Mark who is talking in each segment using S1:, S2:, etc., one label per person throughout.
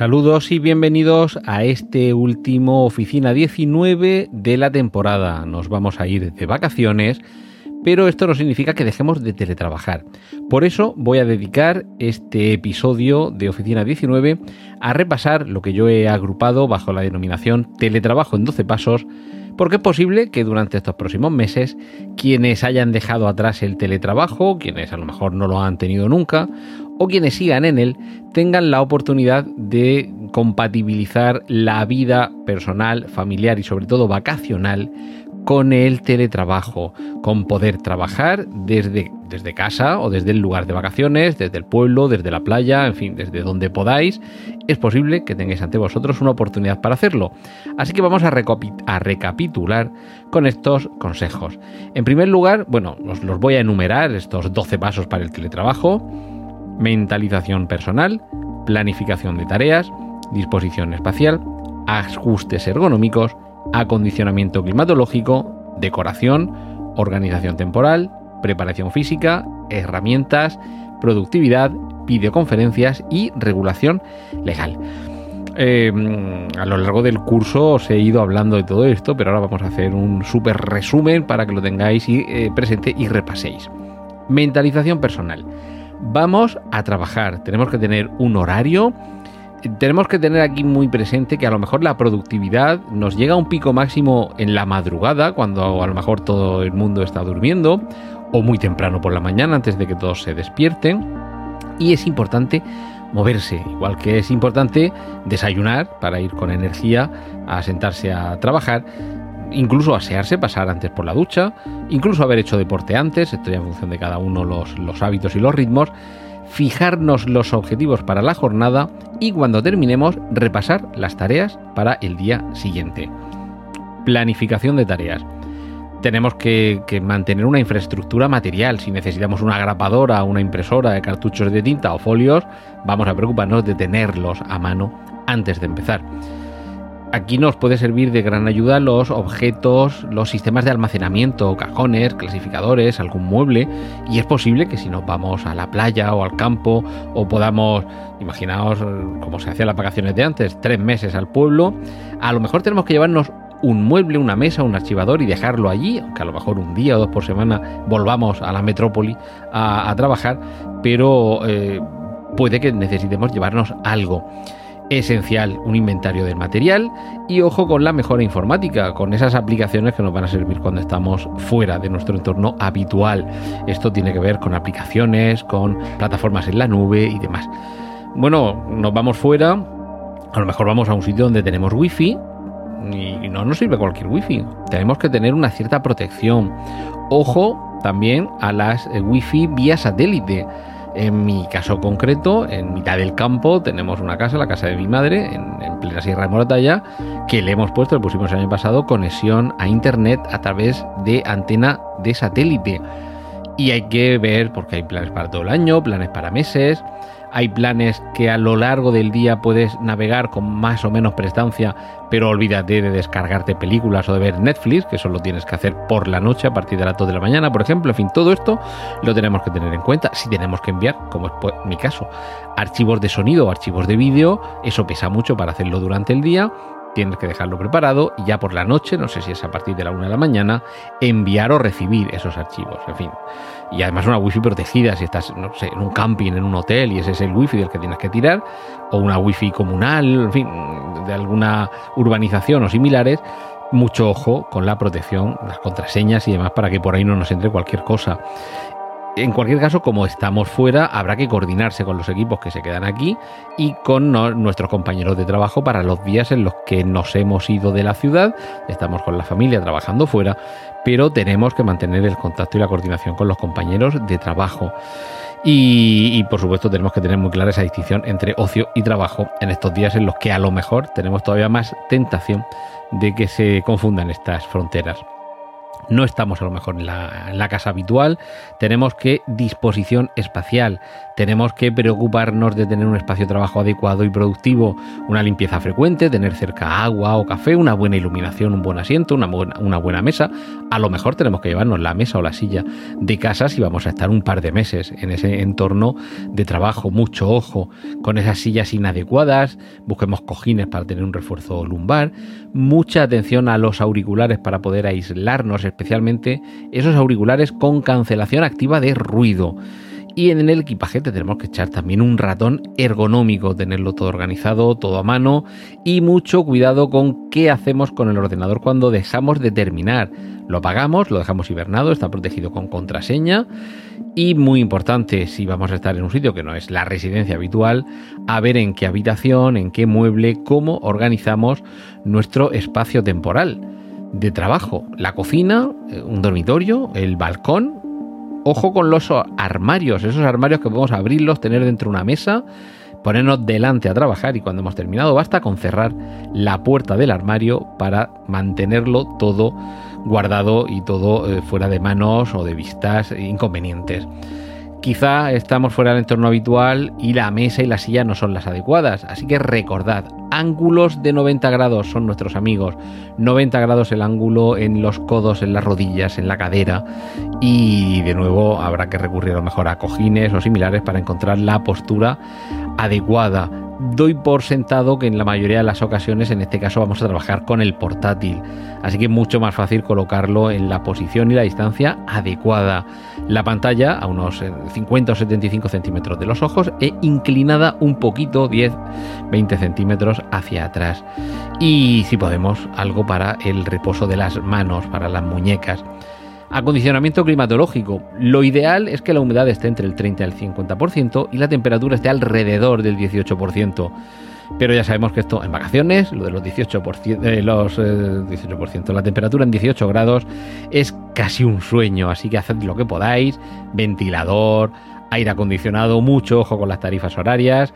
S1: Saludos y bienvenidos a este último Oficina 19 de la temporada. Nos vamos a ir de vacaciones, pero esto no significa que dejemos de teletrabajar. Por eso voy a dedicar este episodio de Oficina 19 a repasar lo que yo he agrupado bajo la denominación Teletrabajo en 12 Pasos porque es posible que durante estos próximos meses quienes hayan dejado atrás el teletrabajo, quienes a lo mejor no lo han tenido nunca, o quienes sigan en él, tengan la oportunidad de compatibilizar la vida personal, familiar y sobre todo vacacional con el teletrabajo, con poder trabajar desde, desde casa o desde el lugar de vacaciones, desde el pueblo, desde la playa, en fin, desde donde podáis, es posible que tengáis ante vosotros una oportunidad para hacerlo. Así que vamos a, a recapitular con estos consejos. En primer lugar, bueno, os los voy a enumerar, estos 12 pasos para el teletrabajo, mentalización personal, planificación de tareas, disposición espacial, ajustes ergonómicos, acondicionamiento climatológico, decoración, organización temporal, preparación física, herramientas, productividad, videoconferencias y regulación legal. Eh, a lo largo del curso os he ido hablando de todo esto, pero ahora vamos a hacer un súper resumen para que lo tengáis eh, presente y repaséis. Mentalización personal. Vamos a trabajar, tenemos que tener un horario, tenemos que tener aquí muy presente que a lo mejor la productividad nos llega a un pico máximo en la madrugada, cuando a lo mejor todo el mundo está durmiendo, o muy temprano por la mañana antes de que todos se despierten. Y es importante moverse, igual que es importante desayunar para ir con energía a sentarse a trabajar, incluso asearse, pasar antes por la ducha, incluso haber hecho deporte antes, esto ya en función de cada uno los, los hábitos y los ritmos fijarnos los objetivos para la jornada y cuando terminemos repasar las tareas para el día siguiente. Planificación de tareas. Tenemos que, mantener una infraestructura material. Si necesitamos una grapadora, una impresora de cartuchos de tinta o folios, vamos a preocuparnos de tenerlos a mano antes de empezar. Aquí nos puede servir de gran ayuda los objetos, los sistemas de almacenamiento, cajones, clasificadores, algún mueble. Y es posible que si nos vamos a la playa o al campo o podamos, imaginaos como se hacían las vacaciones de antes, tres meses al pueblo, a lo mejor tenemos que llevarnos un mueble, una mesa, un archivador y dejarlo allí, aunque a lo mejor un día o dos por semana volvamos a la metrópoli a, trabajar, pero eh, puede que necesitemos llevarnos algo esencial un inventario del material y ojo con la mejora informática, con esas aplicaciones que nos van a servir cuando estamos fuera de nuestro entorno habitual. Esto tiene que ver con aplicaciones, con plataformas en la nube y demás. Bueno, nos vamos fuera, a lo mejor vamos a un sitio donde tenemos wifi y no nos sirve cualquier wifi. Tenemos que tener una cierta protección. Ojo también a las eh, wifi vía satélite en mi caso concreto, en mitad del campo, tenemos una casa, la casa de mi madre, en, plena Sierra de Moratalla, que le hemos puesto, le pusimos el año pasado, conexión a internet a través de antena de satélite. Y hay que ver, porque hay planes para todo el año, planes para meses, hay planes que a lo largo del día puedes navegar con más o menos prestancia, pero olvídate de descargarte películas o de ver Netflix, que eso lo tienes que hacer por la noche a partir de las 2 de la mañana, por ejemplo. En fin, todo esto lo tenemos que tener en cuenta. Si tenemos que enviar, como es mi caso, archivos de sonido o archivos de vídeo, eso pesa mucho para hacerlo durante el día tienes que dejarlo preparado y ya por la noche, no sé si es a partir de la una de la mañana, enviar o recibir esos archivos, en fin. Y además una wifi protegida si estás, no sé, en un camping, en un hotel y ese es el wifi del que tienes que tirar, o una wifi comunal, en fin, de alguna urbanización o similares, mucho ojo con la protección, las contraseñas y demás para que por ahí no nos entre cualquier cosa. En cualquier caso, como estamos fuera, habrá que coordinarse con los equipos que se quedan aquí y con nuestros compañeros de trabajo para los días en los que nos hemos ido de la ciudad. Estamos con la familia trabajando fuera, pero tenemos que mantener el contacto y la coordinación con los compañeros de trabajo. Y, por supuesto tenemos que tener muy clara esa distinción entre ocio y trabajo en estos días en los que a lo mejor tenemos todavía más tentación de que se confundan estas fronteras no estamos a lo mejor en la, casa habitual, tenemos que disposición espacial, tenemos que preocuparnos de tener un espacio de trabajo adecuado y productivo, una limpieza frecuente, tener cerca agua o café, una buena iluminación, un buen asiento, una buena, una buena mesa. A lo mejor tenemos que llevarnos la mesa o la silla de casa si vamos a estar un par de meses en ese entorno de trabajo, mucho ojo con esas sillas inadecuadas, busquemos cojines para tener un refuerzo lumbar, mucha atención a los auriculares para poder aislarnos, especialmente esos auriculares con cancelación activa de ruido. Y en el equipaje tenemos que echar también un ratón ergonómico, tenerlo todo organizado, todo a mano y mucho cuidado con qué hacemos con el ordenador cuando dejamos de terminar. Lo apagamos, lo dejamos hibernado, está protegido con contraseña y muy importante si vamos a estar en un sitio que no es la residencia habitual, a ver en qué habitación, en qué mueble, cómo organizamos nuestro espacio temporal de trabajo, la cocina, eh, un dormitorio, el balcón. Ojo con los armarios, esos armarios que podemos abrirlos, tener dentro una mesa, ponernos delante a trabajar y cuando hemos terminado basta con cerrar la puerta del armario para mantenerlo todo guardado y todo eh, fuera de manos o de vistas inconvenientes. Quizá estamos fuera del entorno habitual y la mesa y la silla no son las adecuadas, así que recordad, ángulos de 90 grados son nuestros amigos, 90 grados el ángulo en los codos, en las rodillas, en la cadera. Y de nuevo habrá que recurrir a lo mejor a cojines o similares para encontrar la postura adecuada doy por sentado que en la mayoría de las ocasiones, en este caso, vamos a trabajar con el portátil. Así que es mucho más fácil colocarlo en la posición y la distancia adecuada. La pantalla a unos 50 eh, o 75 centímetros de los ojos e inclinada un poquito, 10, 20 centímetros hacia atrás. Y si podemos, algo para el reposo de las manos, para las muñecas. Acondicionamiento climatológico. Lo ideal es que la humedad esté entre el 30 y el 50% y la temperatura esté alrededor del 18%. Pero ya sabemos que esto en vacaciones, lo de los 18%, eh, los, 18%, eh, la temperatura en 18 grados es casi un sueño, así que haced lo que podáis, ventilador, aire acondicionado, mucho ojo con las tarifas horarias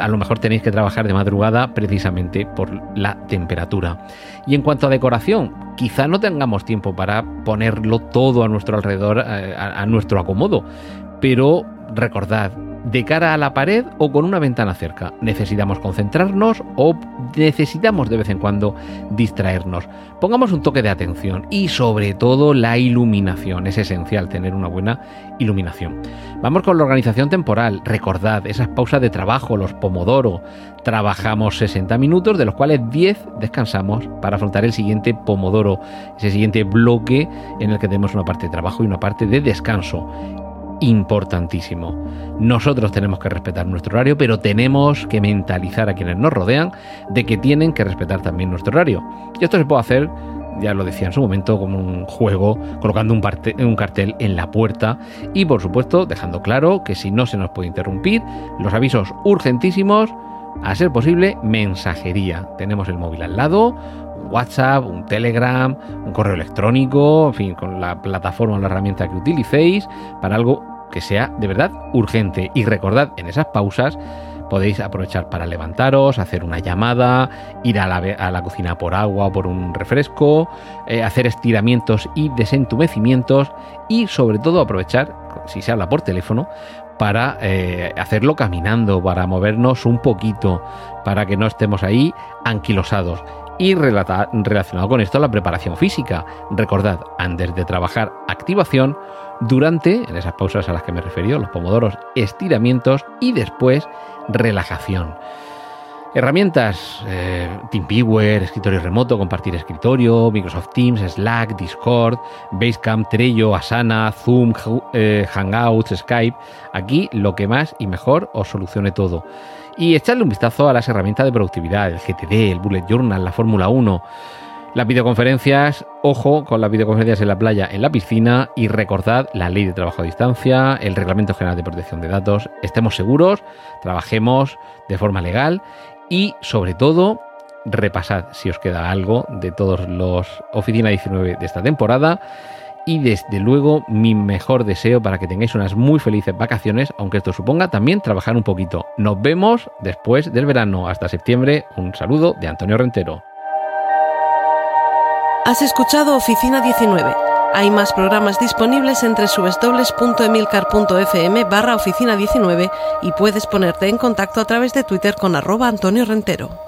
S1: a lo mejor tenéis que trabajar de madrugada precisamente por la temperatura. Y en cuanto a decoración, quizá no tengamos tiempo para ponerlo todo a nuestro alrededor, eh, a, a nuestro acomodo, pero recordad, de cara a la pared o con una ventana cerca. Necesitamos concentrarnos o necesitamos de vez en cuando distraernos. Pongamos un toque de atención y sobre todo la iluminación. Es esencial tener una buena iluminación. Vamos con la organización temporal. Recordad esas pausas de trabajo, los pomodoro. Trabajamos 60 minutos, de los cuales 10 descansamos para afrontar el siguiente pomodoro, ese siguiente bloque en el que tenemos una parte de trabajo y una parte de descanso importantísimo. Nosotros tenemos que respetar nuestro horario, pero tenemos que mentalizar a quienes nos rodean de que tienen que respetar también nuestro horario. Y esto se puede hacer, ya lo decía en su momento, como un juego, colocando un, un cartel en la puerta y por supuesto dejando claro que si no se nos puede interrumpir, los avisos urgentísimos, a ser posible, mensajería. Tenemos el móvil al lado, WhatsApp, un Telegram, un correo electrónico, en fin, con la plataforma o la herramienta que utilicéis para algo que sea de verdad urgente. Y recordad en esas pausas Podéis aprovechar para levantaros, hacer una llamada, ir a la, cocina por agua o por un refresco, eh, hacer estiramientos y desentumecimientos y sobre todo aprovechar, si se habla por teléfono, para eh, hacerlo caminando, para movernos un poquito, para que no estemos ahí anquilosados. Y relacionado con esto, la preparación física. Recordad, antes de trabajar, activación, durante, en esas pausas a las que me referí, los pomodoros, estiramientos y después relajación. Herramientas, eh, TeamViewer, escritorio remoto, compartir escritorio, Microsoft Teams, Slack, Discord, Basecamp, Trello, Asana, Zoom, eh, Hangouts, Skype. Aquí lo que más y mejor os solucione todo. Y echarle un vistazo a las herramientas de productividad, el GTD, el Bullet Journal, la Fórmula 1. Las videoconferencias, ojo con las videoconferencias en la playa, en la piscina y recordad la ley de trabajo a distancia, el Reglamento General de Protección de Datos. Estemos seguros, trabajemos de forma legal y sobre todo repasad si os queda algo de todos los Oficina 19 de esta temporada y desde luego mi mejor deseo para que tengáis unas muy felices vacaciones, aunque esto suponga también trabajar un poquito. Nos vemos después del verano. Hasta septiembre. Un saludo de Antonio Rentero.
S2: Has escuchado Oficina 19. Hay más programas disponibles entre www.emilcar.fm barra oficina 19 y puedes ponerte en contacto a través de Twitter con arroba Antonio Rentero.